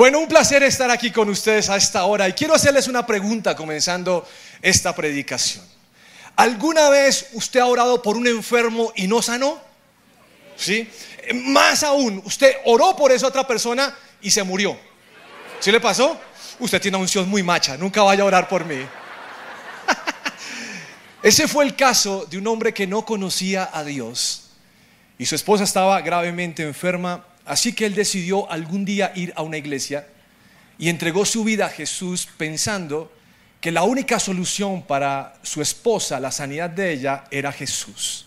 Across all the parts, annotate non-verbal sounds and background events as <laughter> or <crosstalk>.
Bueno, un placer estar aquí con ustedes a esta hora y quiero hacerles una pregunta comenzando esta predicación. ¿Alguna vez usted ha orado por un enfermo y no sanó? ¿Sí? Más aún, usted oró por esa otra persona y se murió. ¿Sí le pasó? Usted tiene una unción muy macha, nunca vaya a orar por mí. <laughs> Ese fue el caso de un hombre que no conocía a Dios y su esposa estaba gravemente enferma, así que él decidió algún día ir a una iglesia y entregó su vida a Jesús pensando que la única solución para su esposa, la sanidad de ella, era Jesús.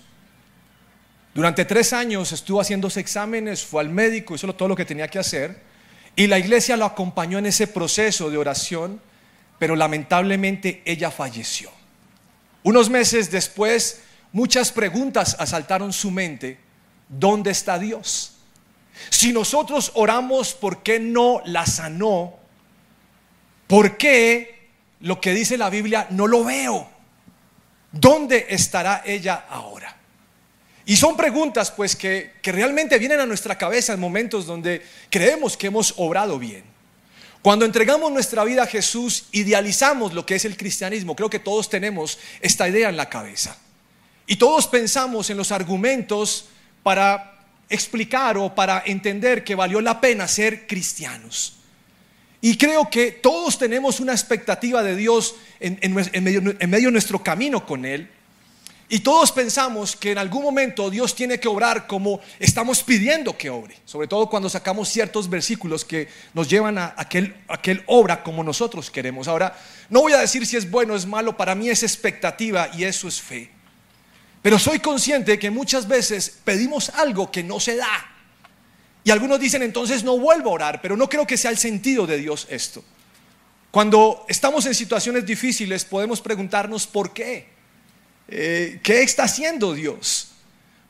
Durante tres años estuvo haciéndose exámenes, fue al médico, hizo todo lo que tenía que hacer, y la iglesia lo acompañó en ese proceso de oración, pero lamentablemente ella falleció. Unos meses después, muchas preguntas asaltaron su mente. ¿Dónde está Dios? Si nosotros oramos, ¿por qué no la sanó? ¿Por qué lo que dice la Biblia no lo veo? ¿Dónde estará ella ahora? Y son preguntas pues que, que realmente vienen a nuestra cabeza en momentos donde creemos que hemos obrado bien. Cuando entregamos nuestra vida a Jesús, idealizamos lo que es el cristianismo. Creo que todos tenemos esta idea en la cabeza. Y todos pensamos en los argumentos para explicar o para entender que valió la pena ser cristianos. Y creo que todos tenemos una expectativa de Dios en, medio, en medio de nuestro camino con Él. Y todos pensamos que en algún momento Dios tiene que obrar como estamos pidiendo que obre, sobre todo cuando sacamos ciertos versículos que nos llevan a, aquel que, obra como nosotros queremos. Ahora, no voy a decir si es bueno o es malo, para mí es expectativa y eso es fe. Pero soy consciente que muchas veces pedimos algo que no se da. Y algunos dicen entonces no vuelvo a orar, pero no creo que sea el sentido de Dios esto. Cuando estamos en situaciones difíciles podemos preguntarnos por qué. Eh, ¿qué está haciendo Dios?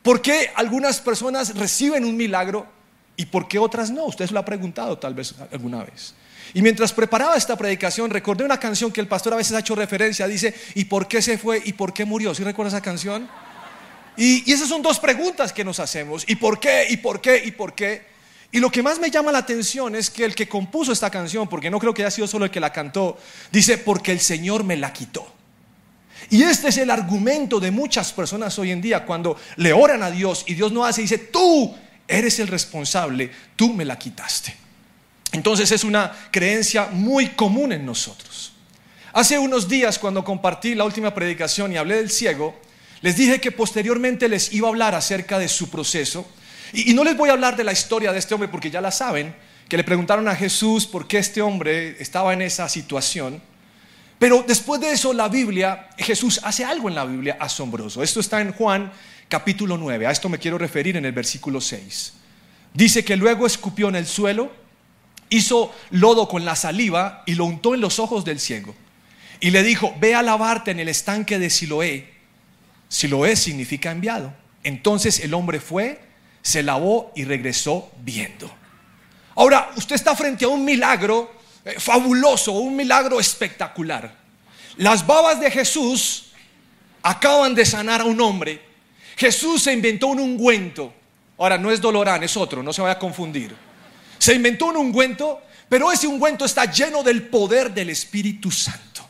¿Por qué algunas personas reciben un milagro y por qué otras no? Usted se lo ha preguntado tal vez alguna vez. Y mientras preparaba esta predicación, recordé una canción que el pastor a veces ha hecho referencia. Dice, ¿y por qué se fue y por qué murió? ¿Sí recuerda esa canción? Y, esas son dos preguntas que nos hacemos. ¿Y por qué? ¿Y por qué? ¿Y por qué? Y lo que más me llama la atención es que el que compuso esta canción, porque no creo que haya sido solo el que la cantó, dice, porque el Señor me la quitó. Y este es el argumento de muchas personas hoy en día cuando le oran a Dios y Dios no hace dice, tú eres el responsable, tú me la quitaste. Entonces es una creencia muy común en nosotros. Hace unos días cuando compartí la última predicación y hablé del ciego, les dije que posteriormente les iba a hablar acerca de su proceso. Y, no les voy a hablar de la historia de este hombre porque ya la saben, que le preguntaron a Jesús por qué este hombre estaba en esa situación. Pero después de eso, la Biblia, Jesús hace algo en la Biblia asombroso. Esto está en Juan capítulo 9. A esto me quiero referir en el versículo 6. Dice que luego escupió en el suelo, hizo lodo con la saliva y lo untó en los ojos del ciego. Y le dijo, ve a lavarte en el estanque de Siloé. Siloé significa enviado. Entonces el hombre fue, se lavó y regresó viendo. Ahora, usted está frente a un milagro eh, fabuloso, un milagro espectacular. Las babas de Jesús acaban de sanar a un hombre. Jesús se inventó un ungüento. Ahora, no es Dolorán, es otro, no se vaya a confundir. Se inventó un ungüento, pero ese ungüento está lleno del poder del Espíritu Santo.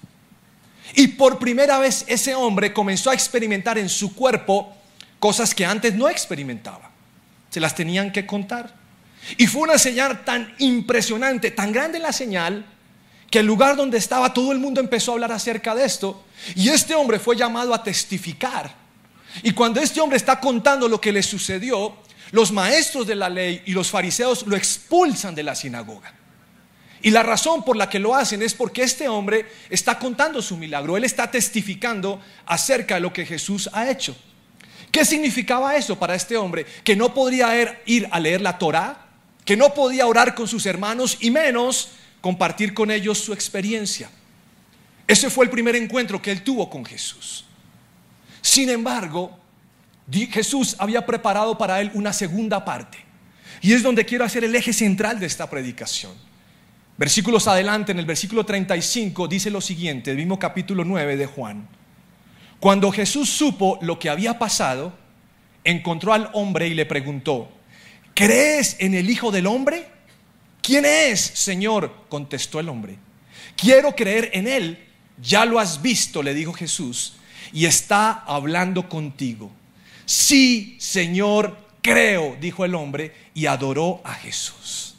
Y por primera vez ese hombre comenzó a experimentar en su cuerpo cosas que antes no experimentaba. Se las tenían que contar. Y fue una señal tan impresionante, tan grande la señal, que el lugar donde estaba todo el mundo empezó a hablar acerca de esto. Y este hombre fue llamado a testificar. Y cuando este hombre está contando lo que le sucedió, los maestros de la ley y los fariseos lo expulsan de la sinagoga. Y la razón por la que lo hacen es porque este hombre está contando su milagro, él está testificando acerca de lo que Jesús ha hecho. ¿Qué significaba eso para este hombre? Que no podría ir a leer la Torah, que no podía orar con sus hermanos y menos compartir con ellos su experiencia. Ese fue el primer encuentro que él tuvo con Jesús. Sin embargo, Jesús había preparado para él una segunda parte. Y es donde quiero hacer el eje central de esta predicación. Versículos adelante, en el versículo 35, dice lo siguiente, el mismo capítulo 9 de Juan. Cuando Jesús supo lo que había pasado, encontró al hombre y le preguntó, ¿crees en el Hijo del Hombre? ¿Quién es, Señor? contestó el hombre. Quiero creer en Él. Ya lo has visto, le dijo Jesús, y está hablando contigo. Sí, Señor, creo, dijo el hombre, y adoró a Jesús.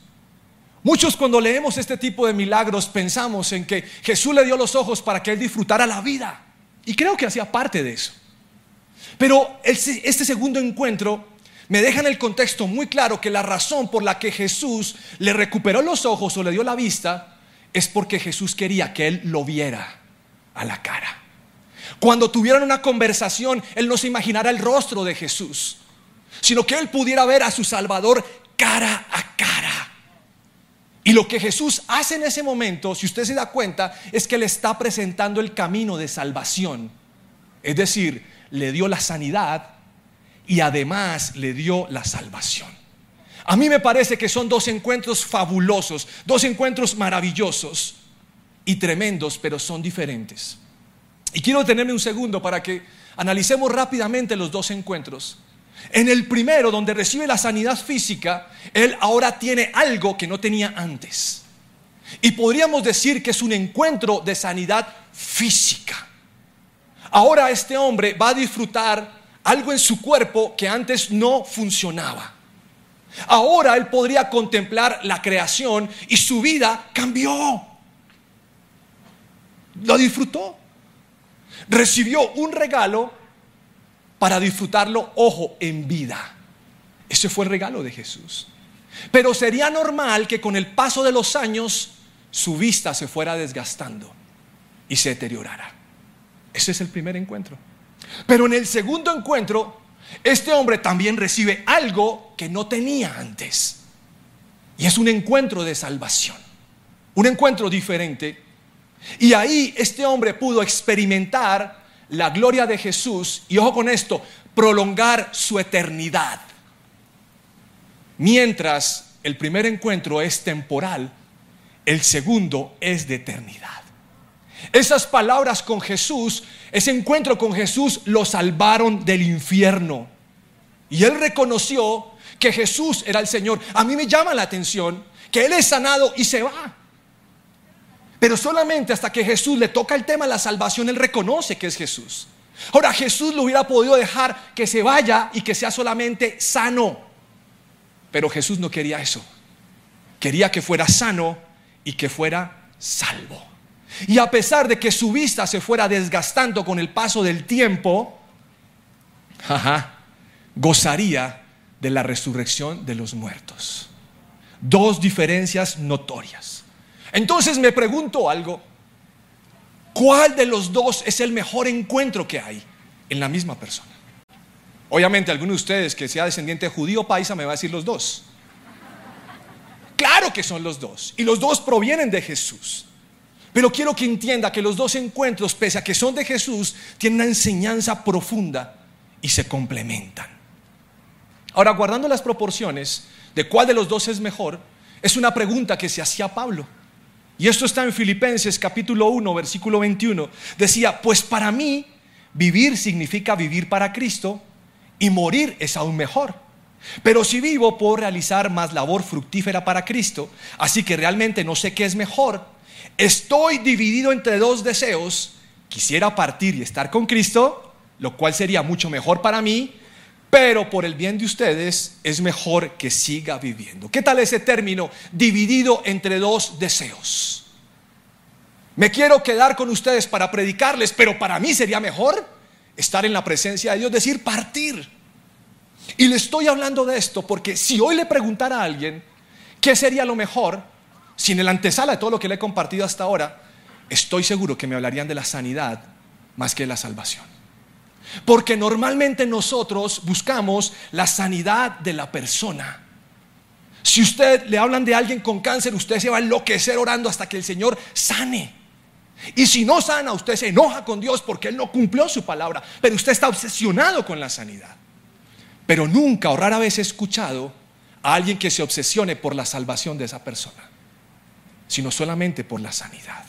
Muchos cuando leemos este tipo de milagros pensamos en que Jesús le dio los ojos para que él disfrutara la vida. Y creo que hacía parte de eso. Pero este segundo encuentro me deja en el contexto muy claro que la razón por la que Jesús le recuperó los ojos o le dio la vista es porque Jesús quería que él lo viera a la cara. Cuando tuvieran una conversación, él no se imaginara el rostro de Jesús, sino que él pudiera ver a su Salvador cara a cara. Y lo que Jesús hace en ese momento, si usted se da cuenta, es que le está presentando el camino de salvación. Es decir, le dio la sanidad y además le dio la salvación. A mí me parece que son dos encuentros fabulosos, dos encuentros maravillosos y tremendos, pero son diferentes. Y quiero detenerme un segundo para que analicemos rápidamente los dos encuentros. En el primero, donde recibe la sanidad física, él ahora tiene algo que no tenía antes. Y podríamos decir que es un encuentro de sanidad física. Ahora este hombre va a disfrutar algo en su cuerpo que antes no funcionaba. Ahora él podría contemplar la creación y su vida cambió. Lo disfrutó. Recibió un regalo para disfrutarlo, ojo, en vida. Ese fue el regalo de Jesús. Pero sería normal que con el paso de los años su vista se fuera desgastando y se deteriorara. Ese es el primer encuentro. Pero en el segundo encuentro, este hombre también recibe algo que no tenía antes. Y es un encuentro de salvación. Un encuentro diferente. Y ahí este hombre pudo experimentar la gloria de Jesús. Y ojo con esto, prolongar su eternidad. Mientras el primer encuentro es temporal, el segundo es de eternidad. Esas palabras con Jesús, ese encuentro con Jesús lo salvaron del infierno. Y él reconoció que Jesús era el Señor. A mí me llama la atención que él es sanado y se va. Pero solamente hasta que Jesús le toca el tema de la salvación, él reconoce que es Jesús. Ahora Jesús lo hubiera podido dejar que se vaya y que sea solamente sano. Pero Jesús no quería eso. Quería que fuera sano y que fuera salvo. Y a pesar de que su vista se fuera desgastando con el paso del tiempo, gozaría de la resurrección de los muertos. Dos diferencias notorias. Entonces me pregunto algo. ¿Cuál de los dos es el mejor encuentro que hay en la misma persona? Obviamente, alguno de ustedes que sea descendiente judío paisa me va a decir los dos. Claro que son los dos. Y los dos provienen de Jesús. Pero quiero que entienda que los dos encuentros, pese a que son de Jesús, tienen una enseñanza profunda y se complementan. Ahora, guardando las proporciones de cuál de los dos es mejor, es una pregunta que se hacía Pablo. Y esto está en Filipenses capítulo 1, versículo 21. Decía, pues para mí vivir significa vivir para Cristo y morir es aún mejor. Pero si vivo puedo realizar más labor fructífera para Cristo, así que realmente no sé qué es mejor estoy dividido entre dos deseos, quisiera partir y estar con Cristo, lo cual sería mucho mejor para mí, pero por el bien de ustedes es mejor que siga viviendo. ¿Qué tal ese término? Dividido entre dos deseos. Me quiero quedar con ustedes para predicarles, pero para mí sería mejor estar en la presencia de Dios, decir partir. Y le estoy hablando de esto porque si hoy le preguntara a alguien qué sería lo mejor, sin el antesala de todo lo que le he compartido hasta ahora, estoy seguro que me hablarían de la sanidad más que de la salvación. Porque normalmente nosotros buscamos la sanidad de la persona. Si usted le hablan de alguien con cáncer, usted se va a enloquecer orando hasta que el Señor sane. Y si no sana, usted se enoja con Dios porque Él no cumplió su palabra. Pero usted está obsesionado con la sanidad. Pero nunca o rara vez he escuchado a alguien que se obsesione por la salvación de esa persona sino solamente por la sanidad.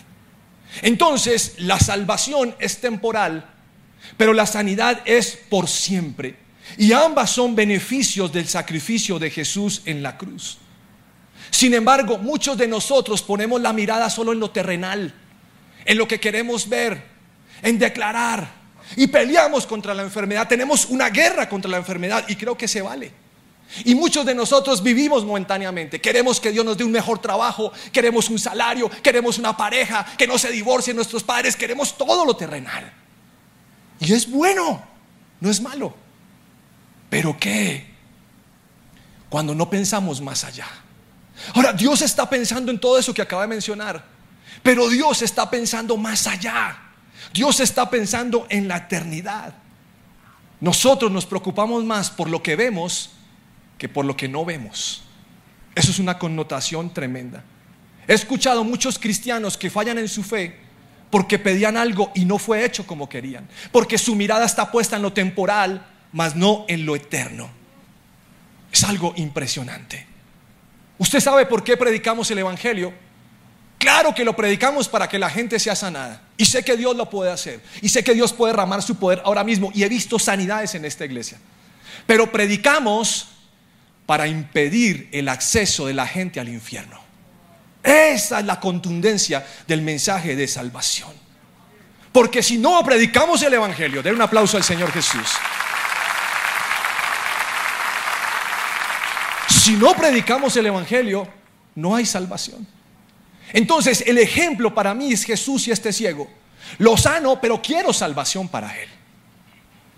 Entonces, la salvación es temporal, pero la sanidad es por siempre. Y ambas son beneficios del sacrificio de Jesús en la cruz. Sin embargo, muchos de nosotros ponemos la mirada solo en lo terrenal, en lo que queremos ver, en declarar. Y peleamos contra la enfermedad. Tenemos una guerra contra la enfermedad y creo que se vale. Y muchos de nosotros vivimos momentáneamente. Queremos que Dios nos dé un mejor trabajo, queremos un salario, queremos una pareja, que no se divorcien nuestros padres, queremos todo lo terrenal. Y es bueno, no es malo. Pero ¿qué? Cuando no pensamos más allá. Ahora, Dios está pensando en todo eso que acaba de mencionar, pero Dios está pensando más allá. Dios está pensando en la eternidad. Nosotros nos preocupamos más por lo que vemos que por lo que no vemos. Eso es una connotación tremenda. He escuchado muchos cristianos que fallan en su fe porque pedían algo y no fue hecho como querían, porque su mirada está puesta en lo temporal, mas no en lo eterno. Es algo impresionante. ¿Usted sabe por qué predicamos el Evangelio? Claro que lo predicamos para que la gente sea sanada. Y sé que Dios lo puede hacer. Y sé que Dios puede derramar su poder ahora mismo. Y he visto sanidades en esta iglesia. Pero predicamos para impedir el acceso de la gente al infierno. Esa es la contundencia del mensaje de salvación. Porque si no predicamos el Evangelio, den un aplauso al Señor Jesús. Si no predicamos el Evangelio, no hay salvación. Entonces, el ejemplo para mí es Jesús y este ciego. Lo sano, pero quiero salvación para él.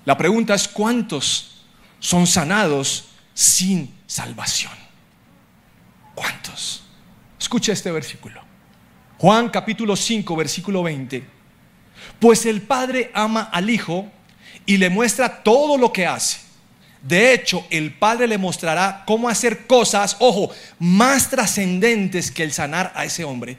La pregunta es, ¿cuántos son sanados sin salvación? ¿Cuántos? Escucha este versículo. Juan capítulo 5, versículo 20. Pues el Padre ama al Hijo y le muestra todo lo que hace. De hecho, el Padre le mostrará cómo hacer cosas, ojo, más trascendentes que el sanar a ese hombre.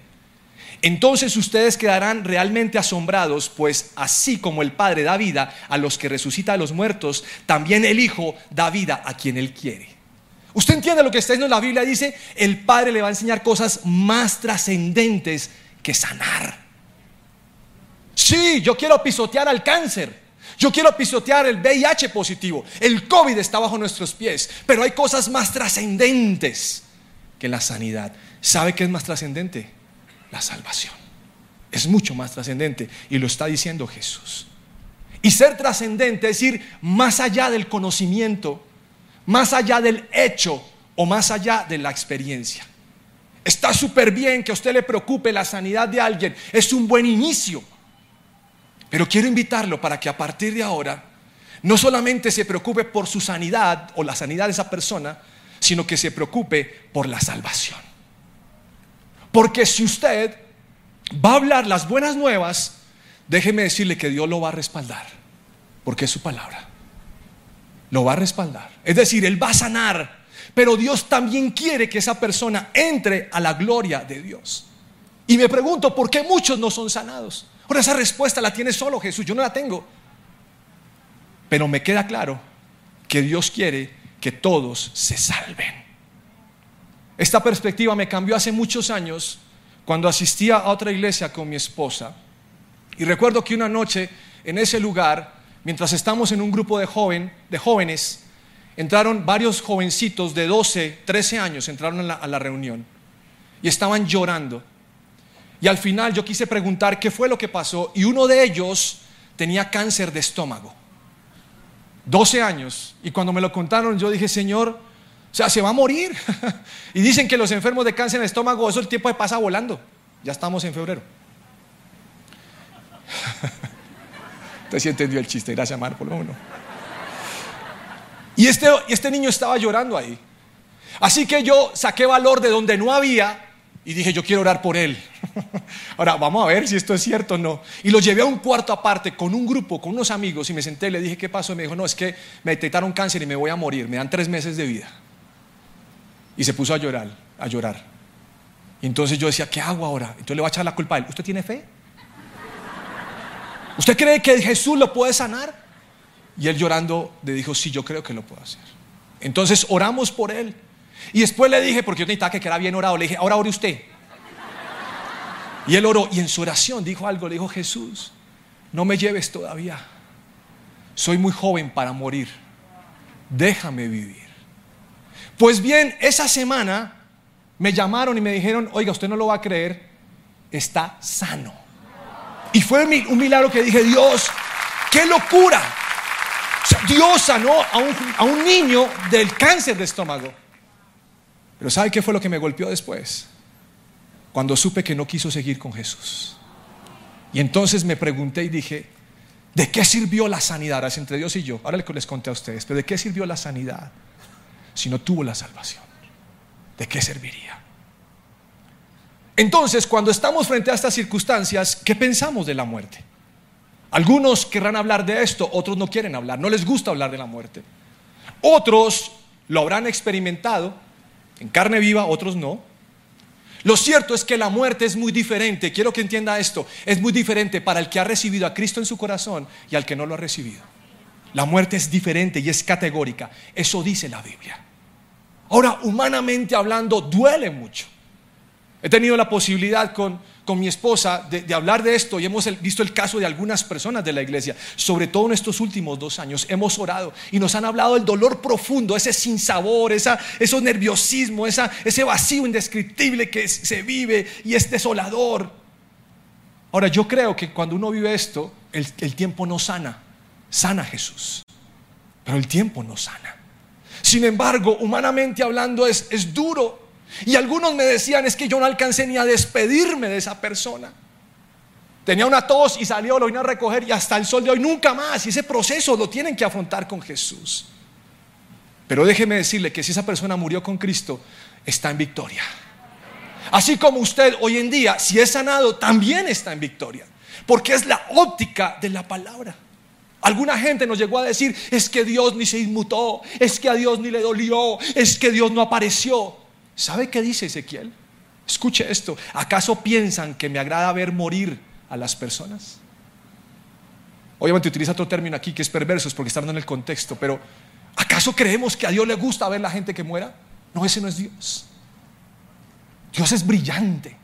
Entonces ustedes quedarán realmente asombrados, pues así como el Padre da vida a los que resucita a los muertos, también el Hijo da vida a quien Él quiere. Usted entiende lo que está diciendo en la Biblia, dice, el Padre le va a enseñar cosas más trascendentes que sanar. Sí, yo quiero pisotear al cáncer. Yo quiero pisotear el VIH positivo. El COVID está bajo nuestros pies. Pero hay cosas más trascendentes que la sanidad. ¿Sabe qué es más trascendente? La salvación. Es mucho más trascendente. Y lo está diciendo Jesús. Y ser trascendente es ir más allá del conocimiento, más allá del hecho o más allá de la experiencia. Está súper bien que a usted le preocupe la sanidad de alguien. Es un buen inicio. Pero quiero invitarlo para que a partir de ahora no solamente se preocupe por su sanidad o la sanidad de esa persona, sino que se preocupe por la salvación. Porque si usted va a hablar las buenas nuevas, déjeme decirle que Dios lo va a respaldar, porque es su palabra. Lo va a respaldar. Es decir, Él va a sanar, pero Dios también quiere que esa persona entre a la gloria de Dios. Y me pregunto, ¿por qué muchos no son sanados? Ahora esa respuesta la tiene solo Jesús, yo no la tengo. Pero me queda claro que Dios quiere que todos se salven. Esta perspectiva me cambió hace muchos años cuando asistía a otra iglesia con mi esposa. Y recuerdo que una noche en ese lugar, mientras estamos en un grupo de, joven, de jóvenes, entraron varios jovencitos de 12, 13 años, entraron a la, a la reunión y estaban llorando. Y al final yo quise preguntar qué fue lo que pasó y uno de ellos tenía cáncer de estómago. 12 años. Y cuando me lo contaron yo dije, Señor, o sea, se va a morir. <laughs> y dicen que los enfermos de cáncer de estómago, eso el tiempo pasa volando. Ya estamos en febrero. <laughs> Usted sí entendió el chiste, gracias Mar, por lo menos. Y este, este niño estaba llorando ahí. Así que yo saqué valor de donde no había y dije, yo quiero orar por él. <laughs> Ahora, vamos a ver si esto es cierto o no. Y lo llevé a un cuarto aparte con un grupo, con unos amigos, y me senté y le dije, ¿qué pasó? Y me dijo, no, es que me detectaron cáncer y me voy a morir, me dan tres meses de vida. Y se puso a llorar, a llorar. Y entonces yo decía, ¿qué hago ahora? Entonces le voy a echar la culpa a él. ¿Usted tiene fe? ¿Usted cree que Jesús lo puede sanar? Y él llorando le dijo, sí, yo creo que lo puedo hacer. Entonces oramos por él. Y después le dije, porque yo necesitaba que quedara bien orado, le dije, ahora ore usted. Y él oró y en su oración dijo algo, le dijo, Jesús, no me lleves todavía. Soy muy joven para morir. Déjame vivir. Pues bien, esa semana me llamaron y me dijeron, oiga, usted no lo va a creer, está sano. Y fue un milagro que dije, Dios, qué locura. Dios sanó a un, a un niño del cáncer de estómago. Pero ¿sabe qué fue lo que me golpeó después? Cuando supe que no quiso seguir con Jesús. Y entonces me pregunté y dije, ¿de qué sirvió la sanidad? Es entre Dios y yo. Ahora les conté a ustedes, pero ¿de qué sirvió la sanidad si no tuvo la salvación? ¿De qué serviría? Entonces, cuando estamos frente a estas circunstancias, ¿qué pensamos de la muerte? Algunos querrán hablar de esto, otros no quieren hablar, no les gusta hablar de la muerte. Otros lo habrán experimentado en carne viva, otros no. Lo cierto es que la muerte es muy diferente, quiero que entienda esto, es muy diferente para el que ha recibido a Cristo en su corazón y al que no lo ha recibido. La muerte es diferente y es categórica, eso dice la Biblia. Ahora, humanamente hablando, duele mucho. He tenido la posibilidad con, con mi esposa de, hablar de esto y hemos visto el caso de algunas personas de la iglesia, sobre todo en estos últimos dos años. Hemos orado y nos han hablado del dolor profundo, ese sinsabor, esa, ese nerviosismo, esa, ese vacío indescriptible que se vive y es desolador. Ahora, yo creo que cuando uno vive esto, el, el tiempo no sana, sana Jesús, pero el tiempo no sana. Sin embargo, humanamente hablando es, es duro y algunos me decían, es que yo no alcancé ni a despedirme de esa persona. Tenía una tos y salió, lo vino a recoger y hasta el sol de hoy nunca más. Y ese proceso lo tienen que afrontar con Jesús. Pero déjeme decirle que si esa persona murió con Cristo, está en victoria. Así como usted hoy en día, si es sanado, también está en victoria. Porque es la óptica de la palabra. Alguna gente nos llegó a decir, es que Dios ni se inmutó, es que a Dios ni le dolió, es que Dios no apareció. ¿Sabe qué dice Ezequiel? Escuche esto. ¿Acaso piensan que me agrada ver morir a las personas? Obviamente utiliza otro término aquí que es perversos porque está en el contexto, pero ¿acaso creemos que a Dios le gusta ver la gente que muera? No, ese no es Dios. Dios es brillante.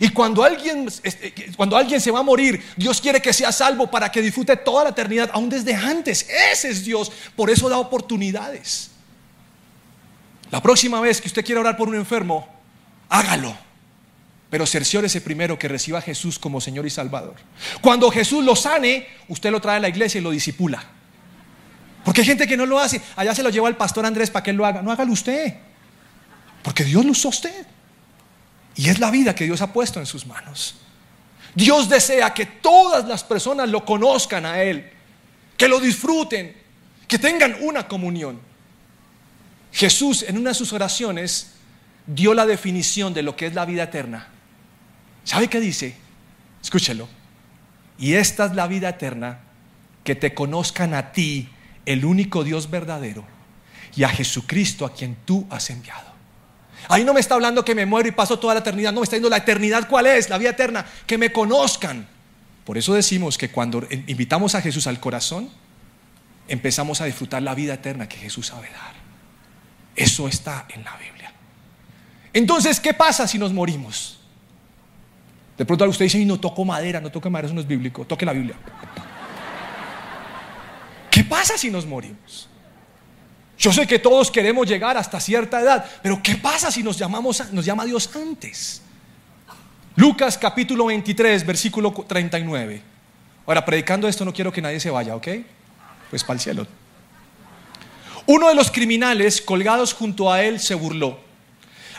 Y cuando alguien, eh, cuando alguien se va a morir, Dios quiere que sea salvo para que disfrute toda la eternidad, aún desde antes. Ese es Dios. Por eso da oportunidades. La próxima vez que usted quiera orar por un enfermo, hágalo. Pero cerciórese primero que reciba a Jesús como Señor y Salvador. Cuando Jesús lo sane, usted lo trae a la iglesia y lo disipula. Porque hay gente que no lo hace. Allá se lo lleva al pastor Andrés para que él lo haga. No hágalo usted. Porque Dios lo usó usted. Y es la vida que Dios ha puesto en sus manos. Dios desea que todas las personas lo conozcan a Él, que lo disfruten, que tengan una comunión. Jesús en una de sus oraciones dio la definición de lo que es la vida eterna. ¿Sabe qué dice? Escúchelo. Y esta es la vida eterna, que te conozcan a ti, el único Dios verdadero, y a Jesucristo a quien tú has enviado. Ahí no me está hablando que me muero y paso toda la eternidad, no me está diciendo la eternidad cuál es, la vida eterna, que me conozcan. Por eso decimos que cuando invitamos a Jesús al corazón, empezamos a disfrutar la vida eterna que Jesús sabe dar. Eso está en la Biblia. Entonces, ¿qué pasa si nos morimos? De pronto usted dice, no toco madera, no toco madera, eso no es bíblico, toque la Biblia. ¿Qué pasa si nos morimos? Yo sé que todos queremos llegar hasta cierta edad, pero ¿qué pasa si nos, llamamos, nos llama Dios antes? Lucas capítulo 23, versículo 39. Ahora, predicando esto no quiero que nadie se vaya, ¿ok? Pues para el cielo. Uno de los criminales colgados junto a él se burló.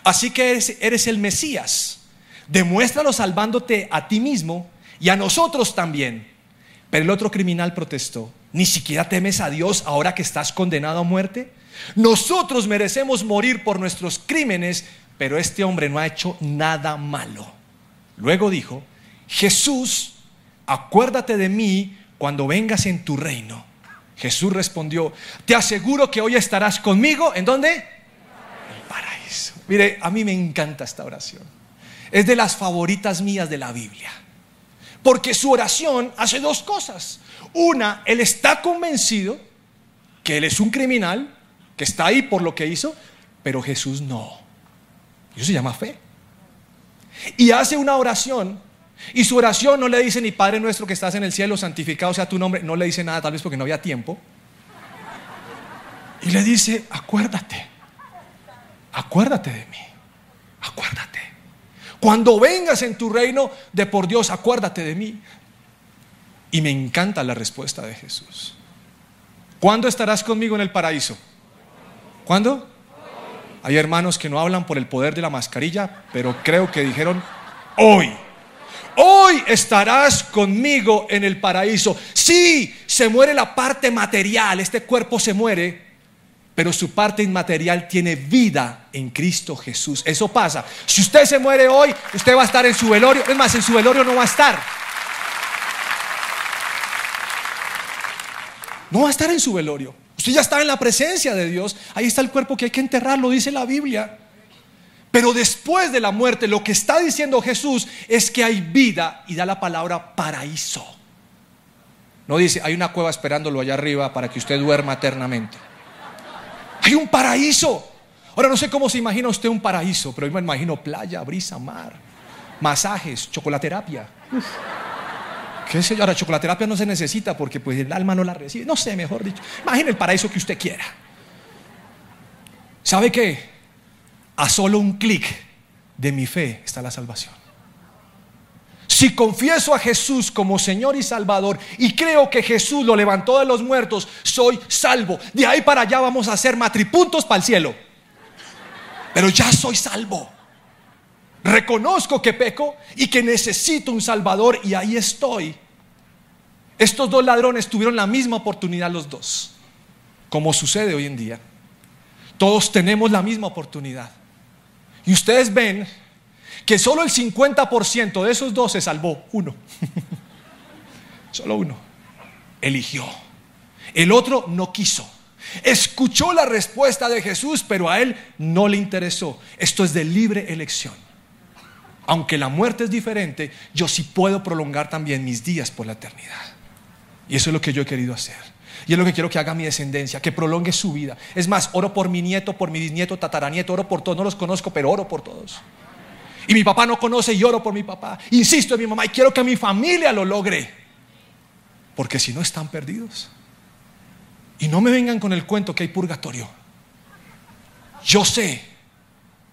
Así que eres, el Mesías. Demuéstralo salvándote a ti mismo y a nosotros también. Pero el otro criminal protestó. ¿Ni siquiera temes a Dios ahora que estás condenado a muerte? Nosotros merecemos morir por nuestros crímenes, pero este hombre no ha hecho nada malo. Luego dijo, Jesús, acuérdate de mí cuando vengas en tu reino. Jesús respondió, te aseguro que hoy estarás conmigo. ¿En dónde? En el paraíso. Mire, a mí me encanta esta oración. Es de las favoritas mías de la Biblia. Porque su oración hace dos cosas. Una, él está convencido que él es un criminal, que está ahí por lo que hizo, pero Jesús no. Eso se llama fe. Y hace una oración y su oración no le dice ni Padre nuestro que estás en el cielo, santificado sea tu nombre, no le dice nada, tal vez porque no había tiempo. Y le dice, acuérdate, acuérdate de mí. Cuando vengas en tu reino de por Dios, acuérdate de mí. Y me encanta la respuesta de Jesús. ¿Cuándo estarás conmigo en el paraíso? ¿Cuándo? Hay hermanos que no hablan por el poder de la mascarilla, pero creo que dijeron hoy. Hoy estarás conmigo en el paraíso. Sí, se muere la parte material, este cuerpo se muere, pero su parte inmaterial tiene vida en Cristo Jesús. Eso pasa. Si usted se muere hoy, usted va a estar en su velorio. Es más, en su velorio no va a estar. No va a estar en su velorio. Usted ya está en la presencia de Dios. Ahí está el cuerpo que hay que enterrar, lo dice la Biblia. Pero después de la muerte, lo que está diciendo Jesús es que hay vida y da la palabra paraíso. No dice, hay una cueva esperándolo allá arriba para que usted duerma eternamente. Hay un paraíso. Ahora no sé cómo se imagina usted un paraíso, pero yo me imagino playa, brisa, mar, masajes, chocolaterapia. ¿Qué sé yo? Ahora, chocolaterapia no se necesita porque pues el alma no la recibe. No sé, mejor dicho. Imagine el paraíso que usted quiera. ¿Sabe qué? A solo un clic de mi fe está la salvación. Si confieso a Jesús como Señor y Salvador y creo que Jesús lo levantó de los muertos, soy salvo. De ahí para allá vamos a hacer matripuntos para el cielo. Pero ya soy salvo. Reconozco que peco y que necesito un Salvador y ahí estoy. Estos dos ladrones tuvieron la misma oportunidad los dos, como sucede hoy en día. Todos tenemos la misma oportunidad. Y ustedes ven que solo el 50% de esos dos se salvó, uno. <laughs> solo uno. Eligió. El otro no quiso. Escuchó la respuesta de Jesús, pero a él no le interesó. Esto es de libre elección. Aunque la muerte es diferente, yo sí puedo prolongar también mis días por la eternidad. Y eso es lo que yo he querido hacer. Y es lo que quiero que haga mi descendencia, que prolongue su vida. Es más, oro por mi nieto, por mi bisnieto, tataranieto, oro por todos. No los conozco, pero oro por todos. Y mi papá no conoce y oro por mi papá. Insisto en mi mamá y quiero que mi familia lo logre. Porque si no están perdidos. Y no me vengan con el cuento que hay purgatorio. Yo sé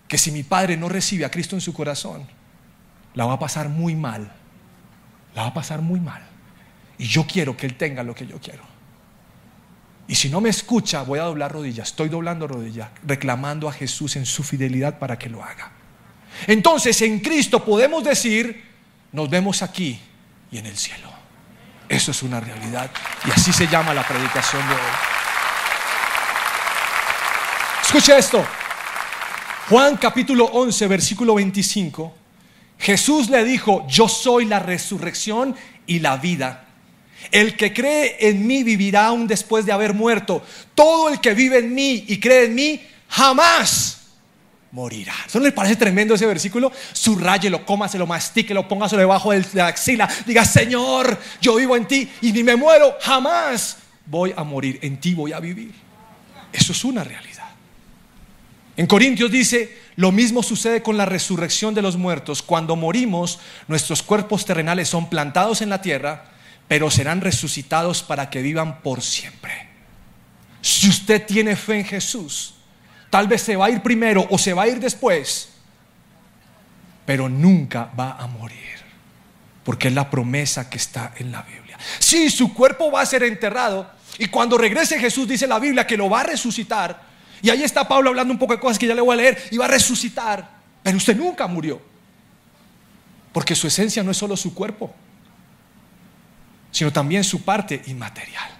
que si mi padre no recibe a Cristo en su corazón, la va a pasar muy mal. La va a pasar muy mal. Y yo quiero que él tenga lo que yo quiero. Y si no me escucha, voy a doblar rodillas. Estoy doblando rodillas, reclamando a Jesús en su fidelidad para que lo haga. Entonces en Cristo podemos decir, nos vemos aquí y en el cielo. Eso es una realidad. Y así se llama la predicación de hoy. Escucha esto. Juan capítulo 11, versículo 25. Jesús le dijo, yo soy la resurrección y la vida. El que cree en mí vivirá aún después de haber muerto. Todo el que vive en mí y cree en mí jamás morirá. ¿Eso no le parece tremendo ese versículo? Subrayelo, cómaselo, mastíquelo, póngaselo debajo de la axila. Diga, Señor, yo vivo en ti y ni me muero, jamás voy a morir. En ti voy a vivir. Eso es una realidad. En Corintios dice, lo mismo sucede con la resurrección de los muertos. Cuando morimos, nuestros cuerpos terrenales son plantados en la tierra, pero serán resucitados para que vivan por siempre. Si usted tiene fe en Jesús, Tal vez se va a ir primero o se va a ir después, pero nunca va a morir, porque es la promesa que está en la Biblia. Sí, su cuerpo va a ser enterrado y cuando regrese Jesús dice la Biblia que lo va a resucitar. Y ahí está Pablo hablando un poco de cosas que ya le voy a leer y va a resucitar, pero usted nunca murió, porque su esencia no es solo su cuerpo, sino también su parte inmaterial.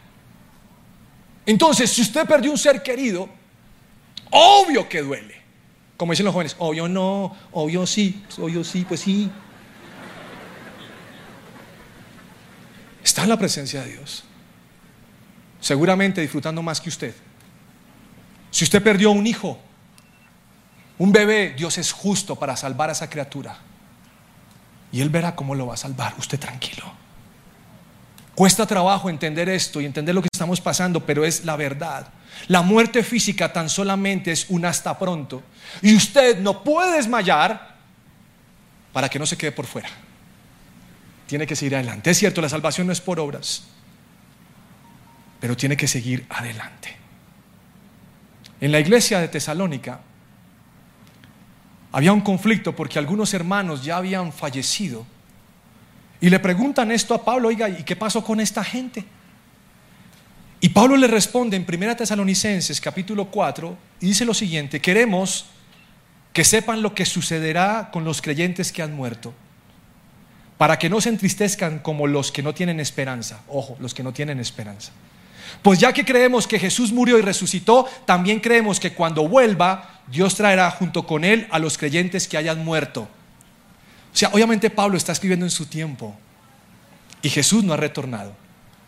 Entonces, si usted perdió un ser querido, Obvio que duele. Como dicen los jóvenes, obvio no, obvio sí, obvio sí, pues sí. Está en la presencia de Dios. Seguramente disfrutando más que usted. Si usted perdió un hijo, un bebé, Dios es justo para salvar a esa criatura. Y Él verá cómo lo va a salvar. Usted tranquilo. Cuesta trabajo entender esto y entender lo que estamos pasando, pero es la verdad. La muerte física tan solamente es un hasta pronto. Y usted no puede desmayar para que no se quede por fuera. Tiene que seguir adelante. Es cierto, la salvación no es por obras, pero tiene que seguir adelante. En la iglesia de Tesalónica, había un conflicto porque algunos hermanos ya habían fallecido. Y le preguntan esto a Pablo, oiga, ¿y qué pasó con esta gente? Y Pablo le responde en 1 Tesalonicenses capítulo 4 y dice lo siguiente, queremos que sepan lo que sucederá con los creyentes que han muerto, para que no se entristezcan como los que no tienen esperanza, ojo, los que no tienen esperanza. Pues ya que creemos que Jesús murió y resucitó, también creemos que cuando vuelva, Dios traerá junto con él a los creyentes que hayan muerto. O sea, obviamente Pablo está escribiendo en su tiempo y Jesús no ha retornado,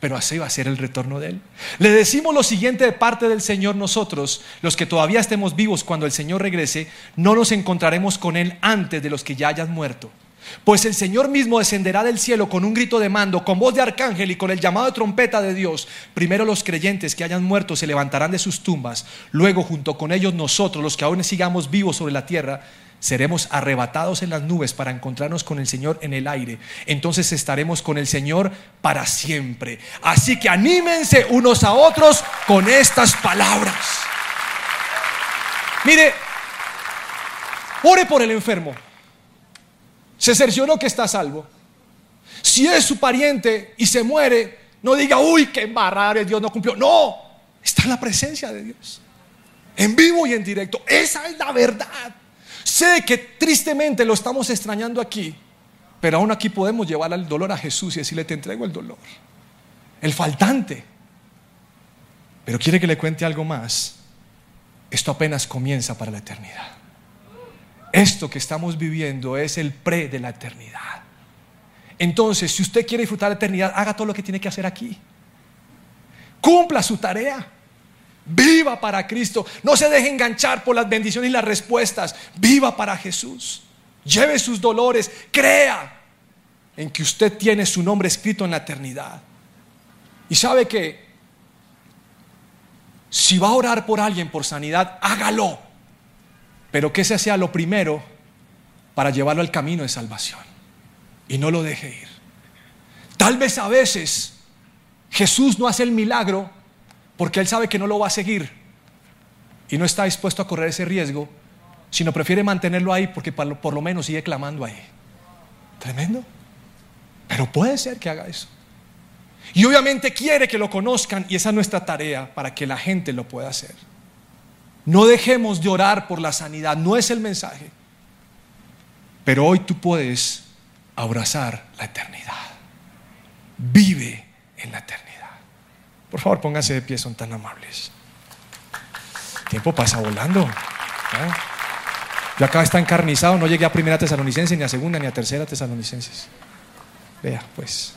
pero así va a ser el retorno de él. Le decimos lo siguiente de parte del Señor nosotros, los que todavía estemos vivos cuando el Señor regrese, no nos encontraremos con él antes de los que ya hayan muerto. Pues el Señor mismo descenderá del cielo con un grito de mando, con voz de arcángel y con el llamado de trompeta de Dios. Primero los creyentes que hayan muerto se levantarán de sus tumbas. Luego junto con ellos nosotros, los que aún sigamos vivos sobre la tierra, seremos arrebatados en las nubes para encontrarnos con el Señor en el aire. Entonces estaremos con el Señor para siempre. Así que anímense unos a otros con estas palabras. Mire, ore por el enfermo se cercioró que está salvo. Si es su pariente y se muere, no diga, uy, qué embarrada, Dios no cumplió. No, está en la presencia de Dios. En vivo y en directo. Esa es la verdad. Sé que tristemente lo estamos extrañando aquí, pero aún aquí podemos llevar el dolor a Jesús y decirle, te entrego el dolor. El faltante. Pero quiere que le cuente algo más. Esto apenas comienza para la eternidad. Esto que estamos viviendo es el pre de la eternidad. Entonces, si usted quiere disfrutar la eternidad, haga todo lo que tiene que hacer aquí. Cumpla su tarea. Viva para Cristo. No se deje enganchar por las bendiciones y las respuestas. Viva para Jesús. Lleve sus dolores. Crea en que usted tiene su nombre escrito en la eternidad. Y sabe que si va a orar por alguien por sanidad, hágalo pero que ese sea lo primero para llevarlo al camino de salvación. Y no lo deje ir. Tal vez a veces Jesús no hace el milagro porque Él sabe que no lo va a seguir y no está dispuesto a correr ese riesgo, sino prefiere mantenerlo ahí porque por lo menos sigue clamando ahí. Tremendo. Pero puede ser que haga eso. Y obviamente quiere que lo conozcan y esa es nuestra tarea para que la gente lo pueda hacer. No dejemos de orar por la sanidad, no es el mensaje. Pero hoy tú puedes abrazar la eternidad. Vive en la eternidad. Por favor, pónganse de pie, son tan amables. El tiempo pasa volando. Yo acá está encarnizado, no llegué a primera tesalonicense, ni a segunda, ni a tercera tesalonicenses. Vea, pues.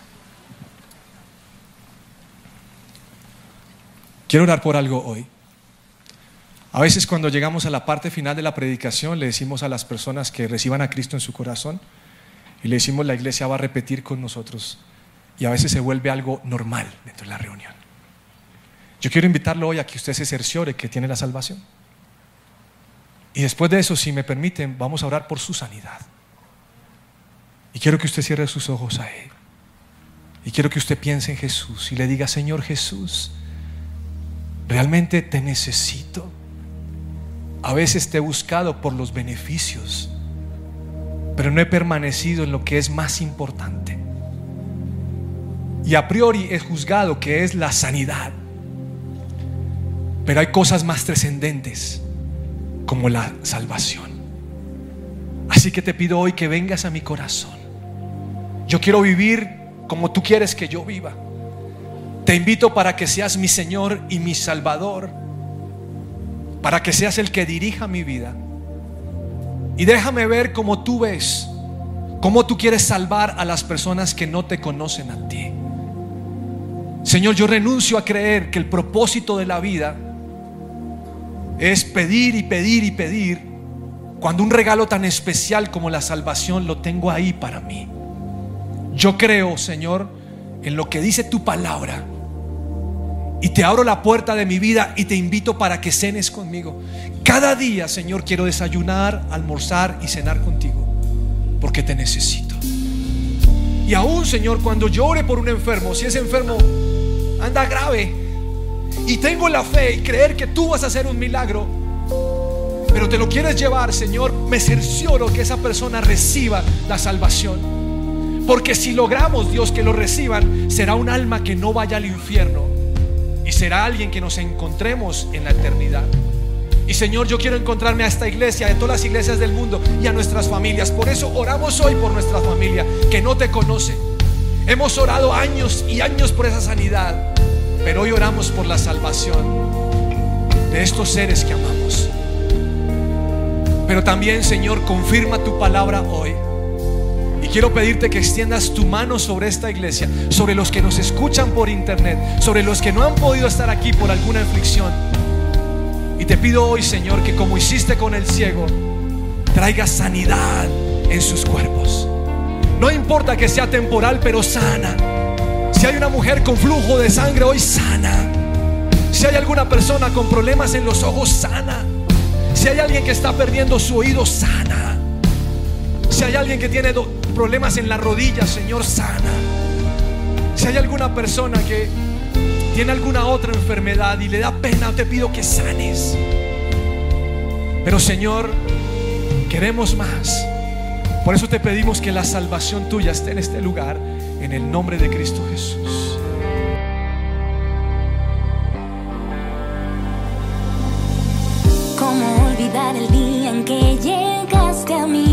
Quiero orar por algo hoy. A veces cuando llegamos a la parte final de la predicación le decimos a las personas que reciban a Cristo en su corazón y le decimos la iglesia va a repetir con nosotros y a veces se vuelve algo normal dentro de la reunión. Yo quiero invitarlo hoy a que usted se cerciore que tiene la salvación. Y después de eso, si me permiten, vamos a orar por su sanidad. Y quiero que usted cierre sus ojos a Él. Y quiero que usted piense en Jesús y le diga, Señor Jesús, realmente te necesito. A veces te he buscado por los beneficios, pero no he permanecido en lo que es más importante. Y a priori he juzgado que es la sanidad. Pero hay cosas más trascendentes como la salvación. Así que te pido hoy que vengas a mi corazón. Yo quiero vivir como tú quieres que yo viva. Te invito para que seas mi Señor y mi Salvador para que seas el que dirija mi vida. Y déjame ver cómo tú ves, cómo tú quieres salvar a las personas que no te conocen a ti. Señor, yo renuncio a creer que el propósito de la vida es pedir y pedir y pedir cuando un regalo tan especial como la salvación lo tengo ahí para mí. Yo creo, Señor, en lo que dice tu palabra y te abro la puerta de mi vida y te invito para que cenes conmigo. Cada día, Señor, quiero desayunar, almorzar y cenar contigo, porque te necesito. Y aún, Señor, cuando llore por un enfermo, si ese enfermo anda grave y tengo la fe y creer que tú vas a hacer un milagro, pero te lo quieres llevar, Señor, me cercioro que esa persona reciba la salvación. Porque si logramos, Dios, que lo reciban, será un alma que no vaya al infierno y será alguien que nos encontremos en la eternidad. Y Señor, yo quiero encontrarme a esta iglesia, a todas las iglesias del mundo y a nuestras familias. Por eso oramos hoy por nuestra familia que no te conoce. Hemos orado años y años por esa sanidad, pero hoy oramos por la salvación de estos seres que amamos. Pero también, Señor, confirma tu palabra hoy. Quiero pedirte que extiendas tu mano sobre esta iglesia, sobre los que nos escuchan por internet, sobre los que no han podido estar aquí por alguna aflicción. Y te pido hoy, Señor, que como hiciste con el ciego, traiga sanidad en sus cuerpos. No importa que sea temporal, pero sana. Si hay una mujer con flujo de sangre hoy, sana. Si hay alguna persona con problemas en los ojos, sana. Si hay alguien que está perdiendo su oído, sana. Si hay alguien que tiene problemas en las rodillas, Señor, sana. Si hay alguna persona que tiene alguna otra enfermedad y le da pena, te pido que sanes. Pero Señor, queremos más. Por eso te pedimos que la salvación tuya esté en este lugar, en el nombre de Cristo Jesús. ¿Cómo olvidar el día en que a mí?